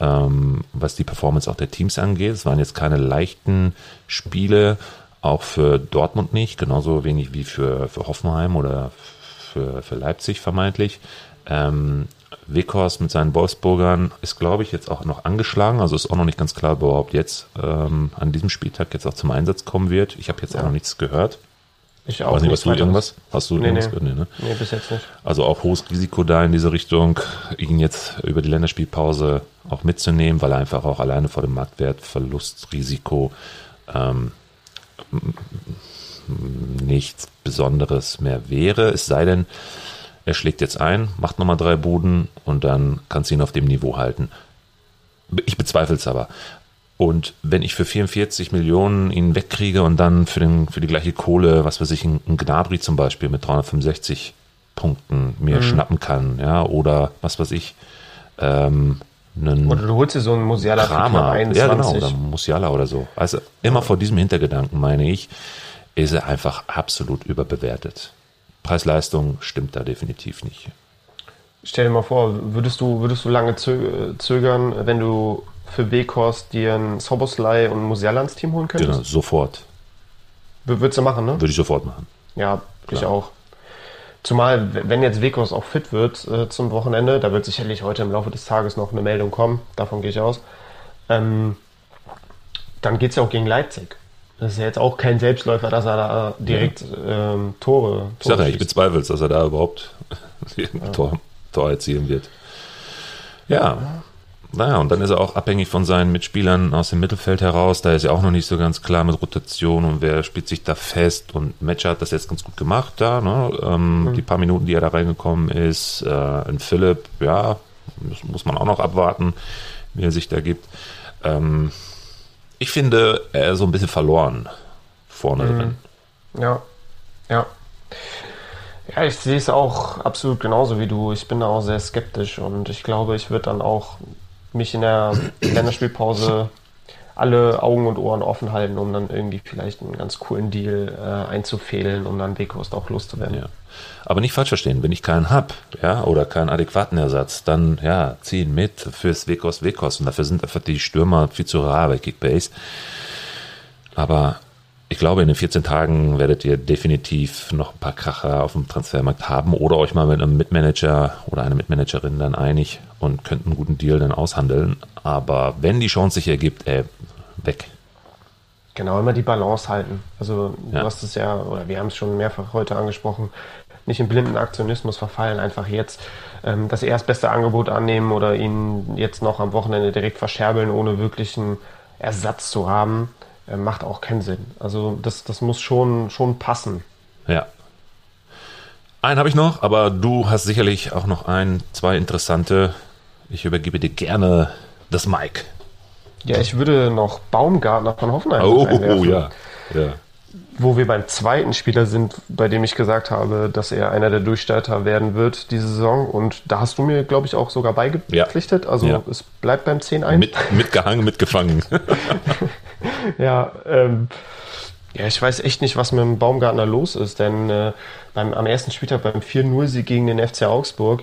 ähm, was die Performance auch der Teams angeht. Es waren jetzt keine leichten Spiele, auch für Dortmund nicht, genauso wenig wie für, für Hoffenheim oder für, für Leipzig vermeintlich. Ähm, Weghorst mit seinen Wolfsburgern ist, glaube ich, jetzt auch noch angeschlagen. Also ist auch noch nicht ganz klar, ob er überhaupt jetzt ähm, an diesem Spieltag jetzt auch zum Einsatz kommen wird. Ich habe jetzt auch noch nichts gehört. Ich Weiß nicht, hast du irgendwas? Hast du Nee, irgendwas nee. gehört? Nee, ne? Nee, bis jetzt nicht. Also auch hohes Risiko da in diese Richtung, ihn jetzt über die Länderspielpause auch mitzunehmen, weil er einfach auch alleine vor dem Marktwertverlustrisiko ähm, nichts Besonderes mehr wäre. Es sei denn, er schlägt jetzt ein, macht nochmal drei Buden und dann kannst du ihn auf dem Niveau halten. Ich bezweifle es aber. Und wenn ich für 44 Millionen ihn wegkriege und dann für, den, für die gleiche Kohle, was weiß ich, ein Gnabry zum Beispiel mit 365 Punkten mir schnappen kann, ja, oder was weiß ich, ähm, einen Oder du holst dir so einen Musiala Kramer, 21. ja genau, oder Musiala oder so. Also immer vor diesem Hintergedanken, meine ich, ist er einfach absolut überbewertet. Preis-Leistung stimmt da definitiv nicht. Stell dir mal vor, würdest du, würdest du lange zö zögern, wenn du für Weghorst dir einen Soboslai und Musiala ins Team holen Genau, könntest? sofort. W- Würdest du machen, ne? Würde ich sofort machen. Ja, ich Klar. auch. Zumal, wenn jetzt Weghorst auch fit wird äh, zum Wochenende, da wird sicherlich heute im Laufe des Tages noch eine Meldung kommen, davon gehe ich aus, ähm, dann geht es ja auch gegen Leipzig. Das ist ja jetzt auch kein Selbstläufer, dass er da direkt ähm, Tore, Ich sage Tore ja, ich bezweifle es, dass er da überhaupt [laughs] ein Tor Tor erzielen wird. Ja, naja, und dann ist er auch abhängig von seinen Mitspielern aus dem Mittelfeld heraus. Da ist er auch noch nicht so ganz klar mit Rotation und wer spielt sich da fest. Und Matcher hat das jetzt ganz gut gemacht da. Ne? Ähm, mhm. Die paar Minuten, die er da reingekommen ist. Äh, ein Philipp, ja, das muss man auch noch abwarten, wie er sich da gibt. Ähm, ich finde, er ist so ein bisschen verloren vorne mhm. drin. Ja, ja. Ja, ich sehe es auch absolut genauso wie du. Ich bin da auch sehr skeptisch und ich glaube, ich würde dann auch mich in der Länderspielpause alle Augen und Ohren offen halten, um dann irgendwie vielleicht einen ganz coolen Deal äh, einzufehlen, um dann Weghorst auch loszuwerden. Ja. Aber nicht falsch verstehen, wenn ich keinen habe, ja, oder keinen adäquaten Ersatz, dann ja, ziehen mit fürs Weghorst Weghorst und dafür sind einfach die Stürmer viel zu rar bei Kickbase. Aber ich glaube, in den 14 Tagen werdet ihr definitiv noch ein paar Kracher auf dem Transfermarkt haben oder euch mal mit einem Mitmanager oder einer Mitmanagerin dann einig und könnt einen guten Deal dann aushandeln. Aber wenn die Chance sich ergibt, ey, weg. Genau, immer die Balance halten. Also du ja. hast es ja, oder wir haben es schon mehrfach heute angesprochen, nicht in blinden Aktionismus verfallen, einfach jetzt ähm, das erstbeste Angebot annehmen oder ihn jetzt noch am Wochenende direkt verscherbeln, ohne wirklichen Ersatz zu haben äh, macht auch keinen Sinn. Also das, das muss schon, schon passen. Ja. Einen habe ich noch, aber du hast sicherlich auch noch ein, zwei interessante. Ich übergebe dir gerne das Mike. Ja, ich würde noch Baumgartner von Hoffenheim Oh, oh ja. ja. Wo wir beim zweiten Spieler sind, bei dem ich gesagt habe, dass er einer der Durchstarter werden wird diese Saison. Und da hast du mir, glaube ich, auch sogar beigepflichtet. Ja. Also ja. es bleibt beim 10-1. Mit, mitgehangen, mitgefangen. [laughs] ja, ähm, ja, ich weiß echt nicht, was mit dem Baumgartner los ist, denn äh, beim, am ersten Spieltag beim 4-0-Sieg gegen den FC Augsburg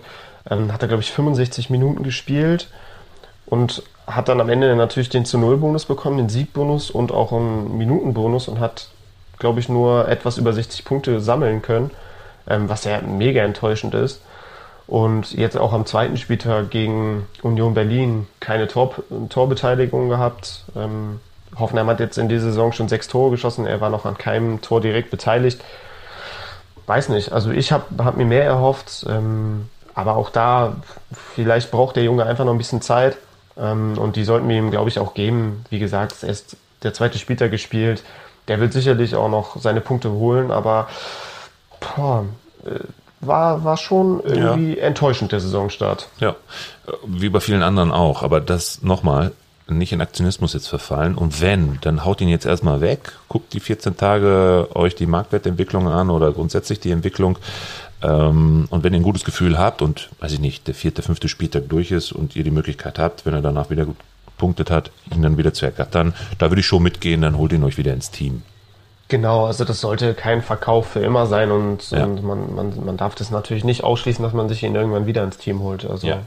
ähm, hat er, glaube ich, 65 Minuten gespielt und hat dann am Ende natürlich den zu Null-Bonus bekommen, den Siegbonus und auch einen Minutenbonus und hat, glaube ich, nur etwas über 60 Punkte sammeln können, ähm, was ja mega enttäuschend ist. Und jetzt auch am zweiten Spieltag gegen Union Berlin keine Tor, Torbeteiligung gehabt. Ähm, Hoffenheim hat jetzt in dieser Saison schon sechs Tore geschossen. Er war noch an keinem Tor direkt beteiligt. Weiß nicht. Also ich habe hab mir mehr erhofft. Ähm, aber auch da, vielleicht braucht der Junge einfach noch ein bisschen Zeit. Ähm, und die sollten wir ihm, glaube ich, auch geben. Wie gesagt, er ist der zweite Spieltag gespielt. Der wird sicherlich auch noch seine Punkte holen. Aber boah, äh, war, war schon irgendwie ja. enttäuschend, der Saisonstart. Ja, wie bei vielen anderen auch. Aber das nochmal, nicht in Aktionismus jetzt verfallen. Und wenn, dann haut ihn jetzt erstmal weg, guckt die 14 Tage euch die Marktwertentwicklung an oder grundsätzlich die Entwicklung. Ähm, und wenn ihr ein gutes Gefühl habt und, weiß ich nicht, der vierte, fünfte Spieltag durch ist und ihr die Möglichkeit habt, wenn er danach wieder gut punktet hat, ihn dann wieder zu ergattern, da würde ich schon mitgehen, dann holt ihn euch wieder ins Team. Genau, also das sollte kein Verkauf für immer sein und, ja. und man, man, man darf das natürlich nicht ausschließen, dass man sich ihn irgendwann wieder ins Team holt. Also, ja.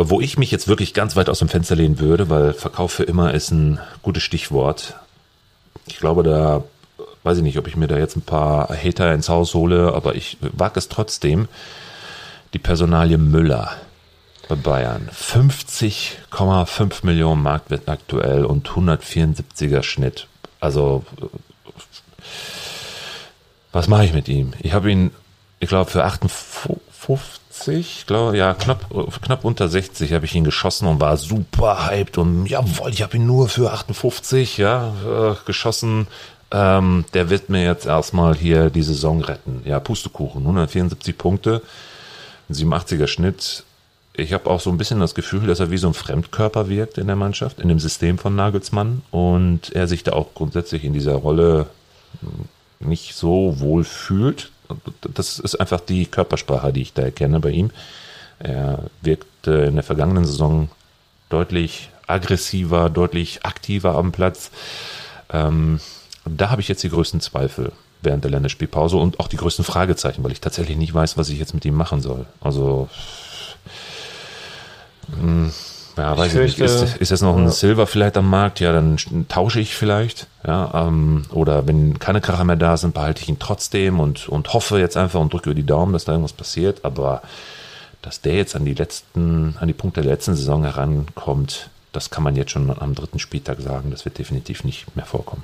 Wo ich mich jetzt wirklich ganz weit aus dem Fenster lehnen würde, weil Verkauf für immer ist ein gutes Stichwort. Ich glaube, da weiß ich nicht, ob ich mir da jetzt ein paar Hater ins Haus hole, aber ich wage es trotzdem. Die Personalie Müller bei Bayern. 50,5 Millionen Marktwert aktuell und 174er Schnitt. Also, was mache ich mit ihm? Ich habe ihn, ich glaube, für 58 60, glaube ja, knapp, knapp unter 60 habe ich ihn geschossen und war super hyped und jawohl, ich habe ihn nur für 58, ja, äh, geschossen. Ähm, der wird mir jetzt erstmal hier die Saison retten. Ja, Pustekuchen, 174 Punkte, 87er Schnitt. Ich habe auch so ein bisschen das Gefühl, dass er wie so ein Fremdkörper wirkt in der Mannschaft, in dem System von Nagelsmann und er sich da auch grundsätzlich in dieser Rolle nicht so wohl fühlt das ist einfach die Körpersprache, die ich da erkenne bei ihm. Er wirkte in der vergangenen Saison deutlich aggressiver, deutlich aktiver am Platz. Ähm, da habe ich jetzt die größten Zweifel während der Länderspielpause und auch die größten Fragezeichen, weil ich tatsächlich nicht weiß, was ich jetzt mit ihm machen soll. Also mh, hm, ja, weiß ich, nicht. Ist, ist jetzt noch ein Silver vielleicht am Markt? Ja, dann tausche ich vielleicht. Ja, ähm, oder wenn keine Kracher mehr da sind, behalte ich ihn trotzdem und, und hoffe jetzt einfach und drücke über die Daumen, dass da irgendwas passiert. Aber dass der jetzt an die letzten, an die Punkte der letzten Saison herankommt, das kann man jetzt schon am dritten Spieltag sagen. Das wird definitiv nicht mehr vorkommen.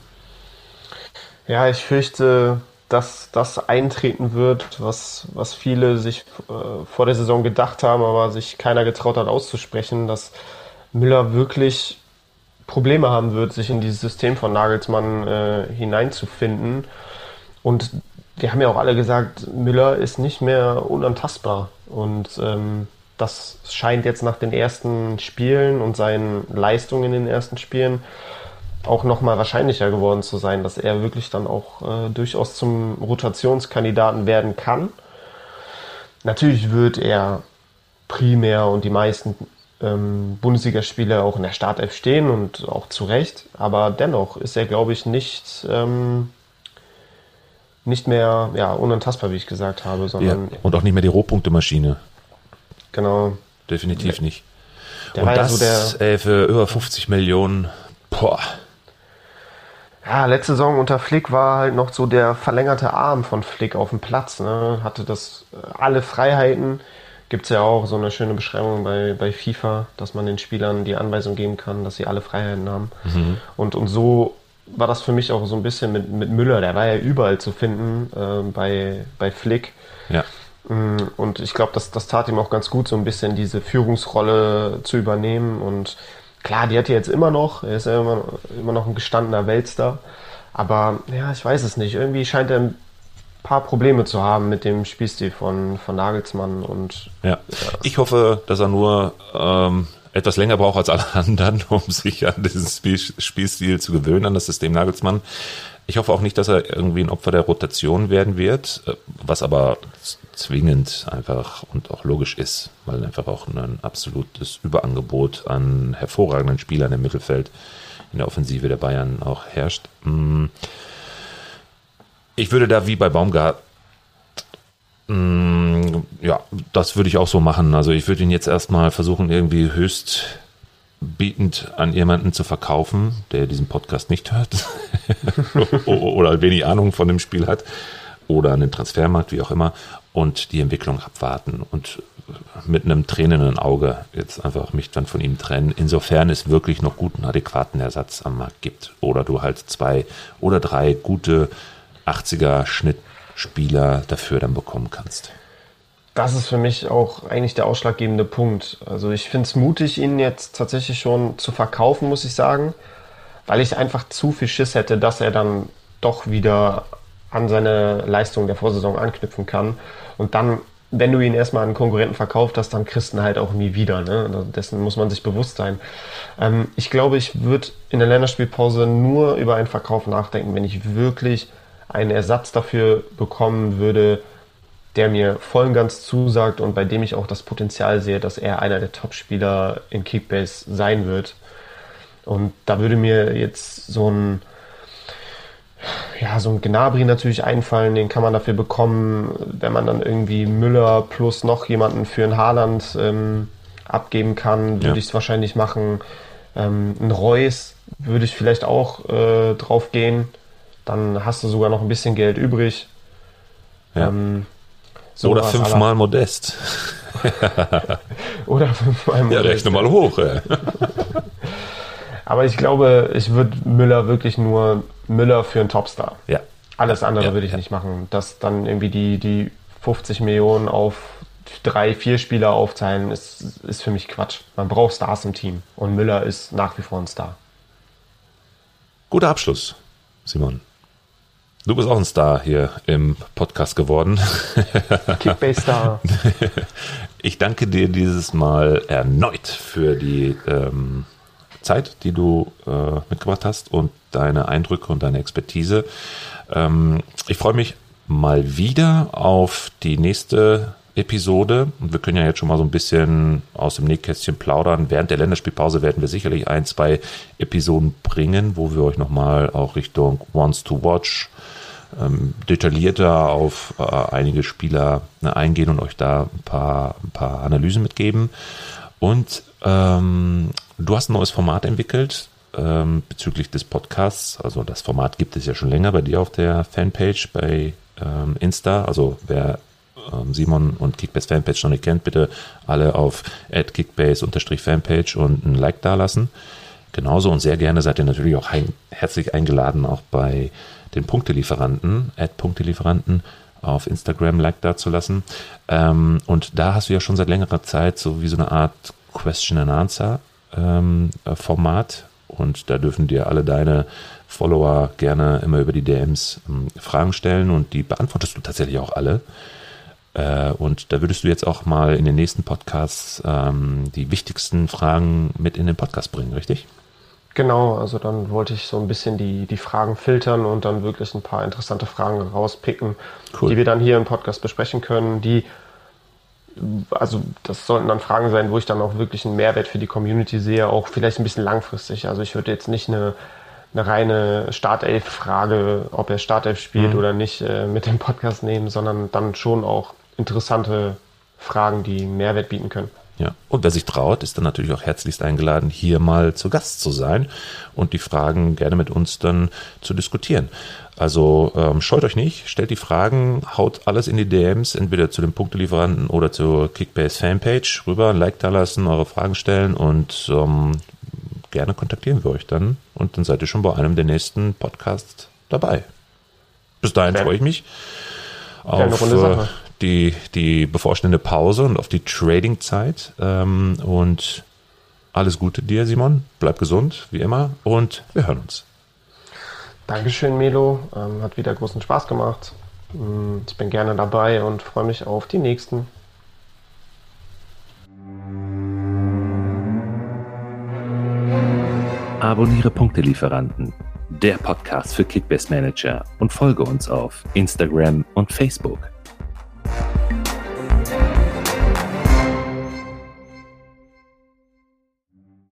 Ja, ich fürchte, dass das eintreten wird, was, was viele sich äh, vor der Saison gedacht haben, aber sich keiner getraut hat auszusprechen, dass Müller wirklich Probleme haben wird, sich in dieses System von Nagelsmann äh, hineinzufinden. Und wir haben ja auch alle gesagt, Müller ist nicht mehr unantastbar. Und ähm, das scheint jetzt nach den ersten Spielen und seinen Leistungen in den ersten Spielen auch nochmal wahrscheinlicher geworden zu sein, dass er wirklich dann auch äh, durchaus zum Rotationskandidaten werden kann. Natürlich wird er primär und die meisten ähm, Bundesligaspiele auch in der Startelf stehen und auch zu Recht, aber dennoch ist er, glaube ich, nicht, ähm, nicht mehr ja, unantastbar, wie ich gesagt habe, sondern. Ja, und auch nicht mehr die Rohpunktemaschine. Genau. Definitiv nicht. Der und das so der- ey, für über 50 Millionen. Boah. Ja, letzte Saison unter Flick war halt noch so der verlängerte Arm von Flick auf dem Platz. Ne? Hatte das äh, alle Freiheiten. Gibt es ja auch so eine schöne Beschreibung bei, bei FIFA, dass man den Spielern die Anweisung geben kann, dass sie alle Freiheiten haben. Und, und so war das für mich auch so ein bisschen mit, mit Müller. Der war ja überall zu finden äh, bei, bei Flick. Ja. Mm, Und ich glaube, das, das tat ihm auch ganz gut, so ein bisschen diese Führungsrolle zu übernehmen. Und klar, die hat er jetzt immer noch. Er ist ja immer, immer noch ein gestandener Weltstar. Aber ja, ich weiß es nicht. Irgendwie scheint er ein paar Probleme zu haben mit dem Spielstil von, von Nagelsmann. Und Ja. Ich hoffe, dass er nur ähm, etwas länger braucht als alle [laughs] anderen, um sich an diesen Spiel, Spielstil zu gewöhnen, an das System Nagelsmann. Ich hoffe auch nicht, dass er irgendwie ein Opfer der Rotation werden wird, äh, was aber zwingend einfach und auch logisch ist, weil einfach auch ein absolutes Überangebot an hervorragenden Spielern im Mittelfeld in der Offensive der Bayern auch herrscht. Mm. Ich würde da wie bei Baumgart Mm, Ja, das würde ich auch so machen. Also ich würde ihn jetzt erstmal versuchen, irgendwie höchst bietend an jemanden zu verkaufen, der diesen Podcast nicht hört [laughs] oder wenig Ahnung von dem Spiel hat oder an den Transfermarkt, wie auch immer, und die Entwicklung abwarten und mit einem tränenden Auge jetzt einfach mich dann von ihm trennen, insofern es wirklich noch guten, adäquaten Ersatz am Markt gibt. Oder du halt zwei oder drei gute 80er Schnittspieler dafür dann bekommen kannst. Das ist für mich auch eigentlich der ausschlaggebende Punkt. Also ich finde es mutig, ihn jetzt tatsächlich schon zu verkaufen, muss ich sagen, weil ich einfach zu viel Schiss hätte, dass er dann doch wieder an seine Leistung der Vorsaison anknüpfen kann. Und dann, wenn du ihn erstmal an einen Konkurrenten verkauft hast, dann kriegst du ihn halt auch nie wieder. Ne? Also Dessen muss man sich bewusst sein. Ähm, ich glaube, ich würde in der Länderspielpause nur über einen Verkauf nachdenken, wenn ich wirklich einen Ersatz dafür bekommen würde, der mir voll und ganz zusagt und bei dem ich auch das Potenzial sehe, dass er einer der Top-Spieler in Kickbase sein wird. Und da würde mir jetzt so ein, ja, so ein Gnabry natürlich einfallen, den kann man dafür bekommen, wenn man dann irgendwie Müller plus noch jemanden für ein Haaland ähm, abgeben kann, würde Ja. ich es wahrscheinlich machen. Ähm, ein Reus würde ich vielleicht auch äh, drauf gehen. Dann hast du sogar noch ein bisschen Geld übrig. Ja. Ähm, oder sowas, fünfmal Modest. [laughs] Oder fünfmal. Ja, Modest. rechne mal hoch. Ey. [laughs] Aber ich glaube, ich würde Müller wirklich nur Müller für einen Topstar. Ja, Alles andere Ja, würde ich ja. nicht machen. Das dann irgendwie die, die 50 Millionen auf drei, vier Spieler aufteilen, ist, ist für mich Quatsch. Man braucht Stars im Team. Und Müller ist nach wie vor ein Star. guter Abschluss, Simon. Du bist auch ein Star hier im Podcast geworden. [laughs] Kickbase-Star. [laughs] Ich danke dir dieses Mal erneut für die ähm, Zeit, die du äh, mitgebracht hast und deine Eindrücke und deine Expertise. Ähm, ich freue mich mal wieder auf die nächste Episode. Und wir können ja jetzt schon mal so ein bisschen aus dem Nähkästchen plaudern. Während der Länderspielpause werden wir sicherlich ein, zwei Episoden bringen, wo wir euch nochmal auch Richtung Wants to Watch ähm, detaillierter auf äh, einige Spieler äh, eingehen und euch da ein paar, ein paar Analysen mitgeben. Und ähm, du hast ein neues Format entwickelt ähm, bezüglich des Podcasts. Also das Format gibt es ja schon länger bei dir auf der Fanpage bei ähm, Insta. Also wer ähm, Simon und Kickbase Fanpage noch nicht kennt, bitte alle auf kickbase-fanpage und ein Like dalassen. Genauso und sehr gerne seid ihr natürlich auch herzlich eingeladen, auch bei den Punktelieferanten, Ad Punktelieferanten auf Instagram Like da zu lassen. Ähm, und da hast du ja schon seit längerer Zeit so wie so eine Art Question and Answer ähm, Format. Und da dürfen dir alle deine Follower gerne immer über die DMs ähm, Fragen stellen und die beantwortest du tatsächlich auch alle. Äh, und da würdest du jetzt auch mal in den nächsten Podcasts ähm, die wichtigsten Fragen mit in den Podcast bringen, richtig? Genau, also dann wollte ich so ein bisschen die, die Fragen filtern und dann wirklich ein paar interessante Fragen rauspicken, cool. die wir dann hier im Podcast besprechen können, die also das sollten dann Fragen sein, wo ich dann auch wirklich einen Mehrwert für die Community sehe, auch vielleicht ein bisschen langfristig. Also ich würde jetzt nicht eine, eine reine Startelf-Frage, ob er Startelf spielt mhm. oder nicht, äh, mit dem Podcast nehmen, sondern dann schon auch interessante Fragen, die Mehrwert bieten können. Ja, und wer sich traut, ist dann natürlich auch herzlichst eingeladen, hier mal zu Gast zu sein und die Fragen gerne mit uns dann zu diskutieren. Also ähm, scheut euch nicht, stellt die Fragen, haut alles in die DMs, entweder zu den Punktelieferanten oder zur Kickbase Fanpage rüber, ein Like da lassen, eure Fragen stellen und ähm, gerne kontaktieren wir euch dann und dann seid ihr schon bei einem der nächsten Podcasts dabei. Bis dahin freue ich mich auf äh, die, die bevorstehende Pause und auf die Trading-Zeit. Ähm, und alles Gute dir, Simon. Bleib gesund, wie immer. Und wir hören uns. Dankeschön, Melo. Ähm, hat wieder großen Spaß gemacht. Mm, ich bin gerne dabei und freue mich auf die nächsten. Abonniere Punktelieferanten, der Podcast für Kickbase Manager und folge uns auf Instagram und Facebook. Bye.